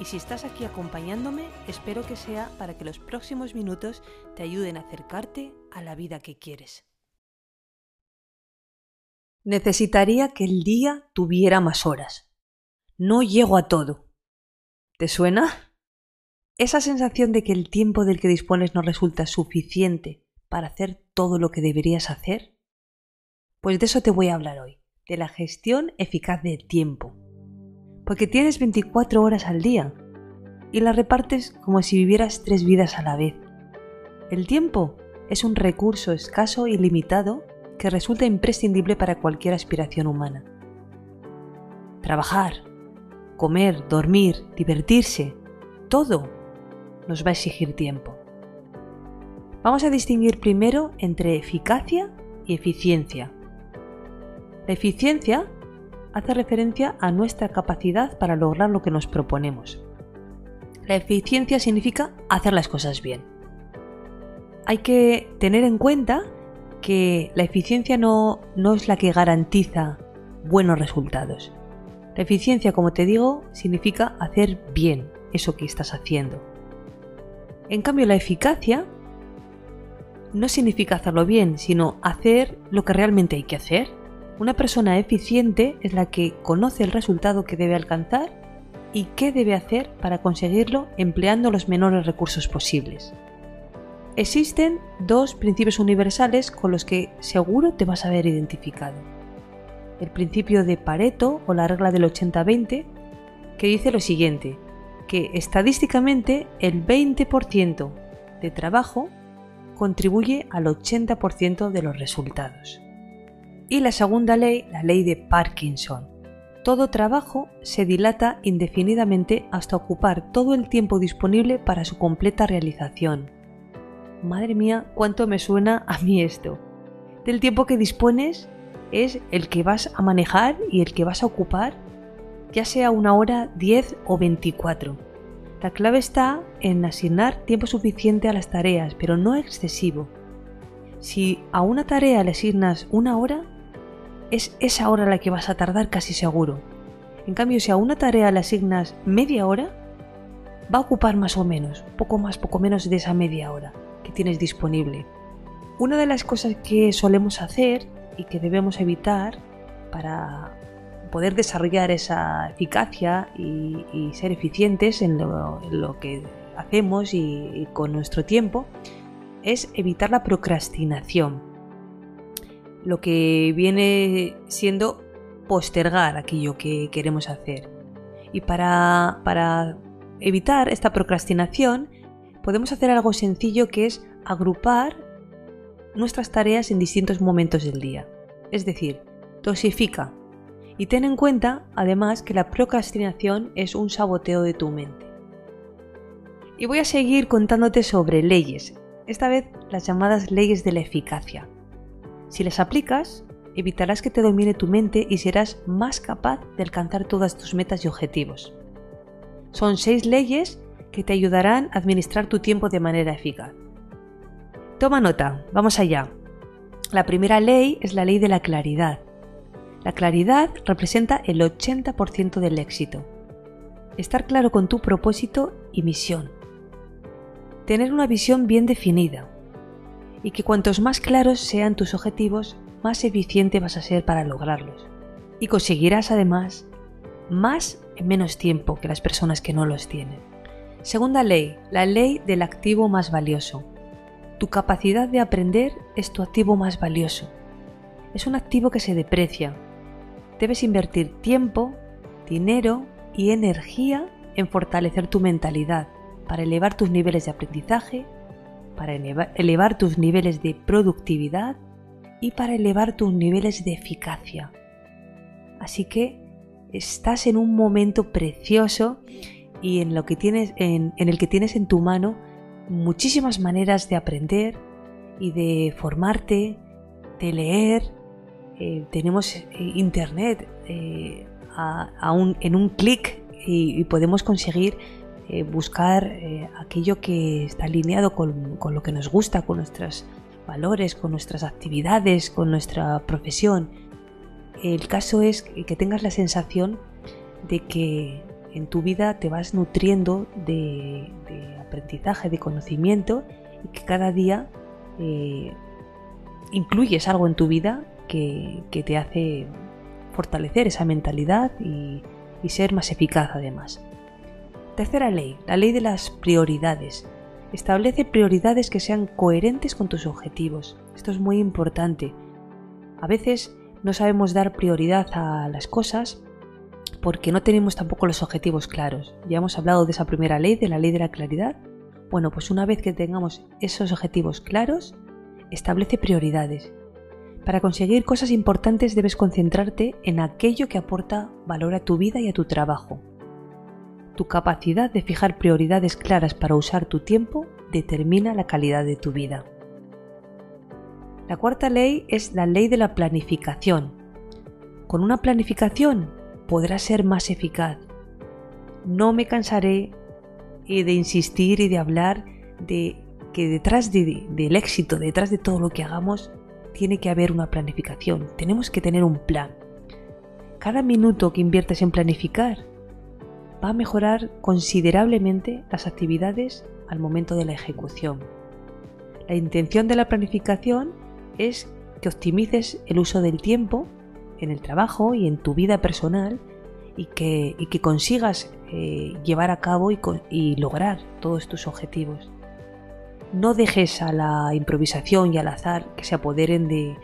y si estás aquí acompañándome, espero que sea para que los próximos minutos te ayuden a acercarte a la vida que quieres. Necesitaría que el día tuviera más horas. No llego a todo. ¿Te suena? Esa sensación de que el tiempo del que dispones no resulta suficiente para hacer todo lo que deberías hacer. Pues de eso te voy a hablar hoy, de la gestión eficaz del tiempo porque tienes 24 horas al día y las repartes como si vivieras tres vidas a la vez. El tiempo es un recurso escaso y limitado que resulta imprescindible para cualquier aspiración humana. Trabajar, comer, dormir, divertirse, todo nos va a exigir tiempo. Vamos a distinguir primero entre eficacia y eficiencia. La eficiencia hace referencia a nuestra capacidad para lograr lo que nos proponemos. La eficiencia significa hacer las cosas bien. Hay que tener en cuenta que la eficiencia no, no es la que garantiza buenos resultados. La eficiencia, como te digo, significa hacer bien eso que estás haciendo. En cambio, la eficacia no significa hacerlo bien, sino hacer lo que realmente hay que hacer. Una persona eficiente es la que conoce el resultado que debe alcanzar y qué debe hacer para conseguirlo empleando los menores recursos posibles. Existen dos principios universales con los que seguro te vas a ver identificado. El principio de Pareto o la regla del 80-20, que dice lo siguiente, que estadísticamente el 20% de trabajo contribuye al 80% de los resultados. Y la segunda ley, la ley de Parkinson. Todo trabajo se dilata indefinidamente hasta ocupar todo el tiempo disponible para su completa realización. Madre mía, cuánto me suena a mí esto. Del tiempo que dispones es el que vas a manejar y el que vas a ocupar, ya sea una hora, 10 o 24. La clave está en asignar tiempo suficiente a las tareas, pero no excesivo. Si a una tarea le asignas una hora, es esa hora la que vas a tardar casi seguro. En cambio, si a una tarea le asignas media hora, va a ocupar más o menos, poco más, poco menos de esa media hora que tienes disponible. Una de las cosas que solemos hacer y que debemos evitar para poder desarrollar esa eficacia y, ser eficientes en lo, que hacemos y con nuestro tiempo es evitar la procrastinación lo que viene siendo postergar aquello que queremos hacer. Y para, para evitar esta procrastinación, podemos hacer algo sencillo que es agrupar nuestras tareas en distintos momentos del día. Es decir, dosifica. Y ten en cuenta, además, que la procrastinación es un saboteo de tu mente. Y voy a seguir contándote sobre leyes, esta vez las llamadas leyes de la eficacia. Si las aplicas, evitarás que te domine tu mente y serás más capaz de alcanzar todas tus metas y objetivos. Son seis leyes que te ayudarán a administrar tu tiempo de manera eficaz. Toma nota, vamos allá. La primera ley es la ley de la claridad. La claridad representa el 80% del éxito. Estar claro con tu propósito y misión. Tener una visión bien definida y que cuantos más claros sean tus objetivos, más eficiente vas a ser para lograrlos. Y conseguirás además más en menos tiempo que las personas que no los tienen. Segunda ley, la ley del activo más valioso. Tu capacidad de aprender es tu activo más valioso. Es un activo que se deprecia. Debes invertir tiempo, dinero y energía en fortalecer tu mentalidad para elevar tus niveles de aprendizaje para elevar tus niveles de productividad y para elevar tus niveles de eficacia. Así que estás en un momento precioso y en, lo que tienes, en, el que tienes en tu mano muchísimas maneras de aprender y de formarte, de leer. Eh, tenemos eh, internet eh, en un clic y, podemos conseguir buscar aquello que está alineado con, con lo que nos gusta, con nuestros valores, con nuestras actividades, con nuestra profesión. El caso es que tengas la sensación de que en tu vida te vas nutriendo de, aprendizaje, de conocimiento y que cada día eh, incluyes algo en tu vida que, te hace fortalecer esa mentalidad y ser más eficaz además. Tercera ley, la ley de las prioridades. Establece prioridades que sean coherentes con tus objetivos. Esto es muy importante. A veces no sabemos dar prioridad a las cosas porque no tenemos tampoco los objetivos claros. Ya hemos hablado de esa primera ley, de la ley de la claridad. Bueno, pues una vez que tengamos esos objetivos claros, establece prioridades. Para conseguir cosas importantes debes concentrarte en aquello que aporta valor a tu vida y a tu trabajo. Tu capacidad de fijar prioridades claras para usar tu tiempo determina la calidad de tu vida. La cuarta ley es la ley de la planificación. Con una planificación podrás ser más eficaz. No me cansaré de insistir y de hablar de que detrás del éxito, detrás de todo lo que hagamos, tiene que haber una planificación. Tenemos que tener un plan. Cada minuto que inviertes en planificar va a mejorar considerablemente las actividades al momento de la ejecución. La intención de la planificación es que optimices el uso del tiempo en el trabajo y en tu vida personal y que, consigas eh, llevar a cabo y, lograr todos tus objetivos. No dejes a la improvisación y al azar que se apoderen de,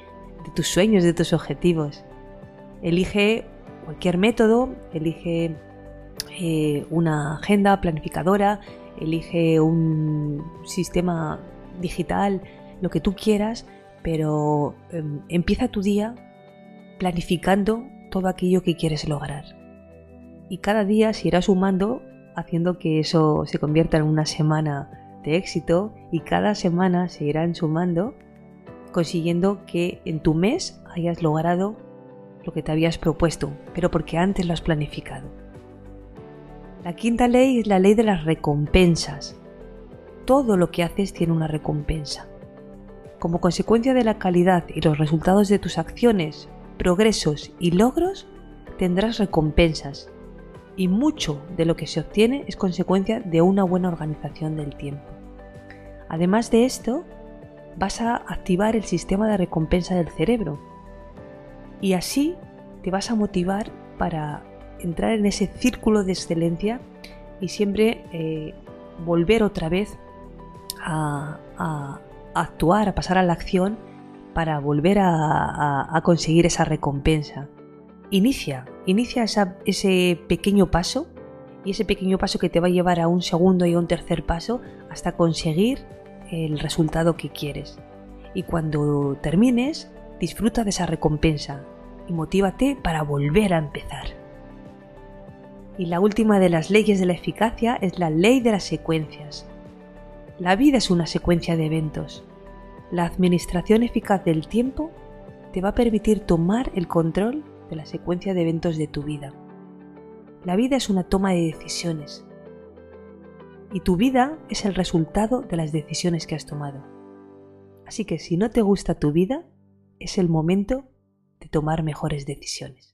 tus sueños, de tus objetivos. Elige cualquier método, elige eh, una agenda planificadora, elige un sistema digital, lo que tú quieras, pero em, empieza tu día planificando todo aquello que quieres lograr. Y cada día se irá sumando haciendo que eso se convierta en una semana de éxito y cada semana se irán sumando consiguiendo que en tu mes hayas logrado lo que te habías propuesto, pero porque antes lo has planificado. La quinta ley es la ley de las recompensas. Todo lo que haces tiene una recompensa. Como consecuencia de la calidad y los resultados de tus acciones, progresos y logros, tendrás recompensas. Y mucho de lo que se obtiene es consecuencia de una buena organización del tiempo. Además de esto, vas a activar el sistema de recompensa del cerebro. Y así te vas a motivar para entrar en ese círculo de excelencia y siempre eh, volver otra vez a, actuar, a pasar a la acción para volver a, conseguir esa recompensa. Inicia, inicia ese pequeño paso y ese pequeño paso que te va a llevar a un segundo y a un tercer paso hasta conseguir el resultado que quieres. Y cuando termines, disfruta de esa recompensa y motívate para volver a empezar. Y la última de las leyes de la eficacia es la ley de las secuencias. La vida es una secuencia de eventos. La administración eficaz del tiempo te va a permitir tomar el control de la secuencia de eventos de tu vida. La vida es una toma de decisiones. Y tu vida es el resultado de las decisiones que has tomado. Así que si no te gusta tu vida, es el momento de tomar mejores decisiones.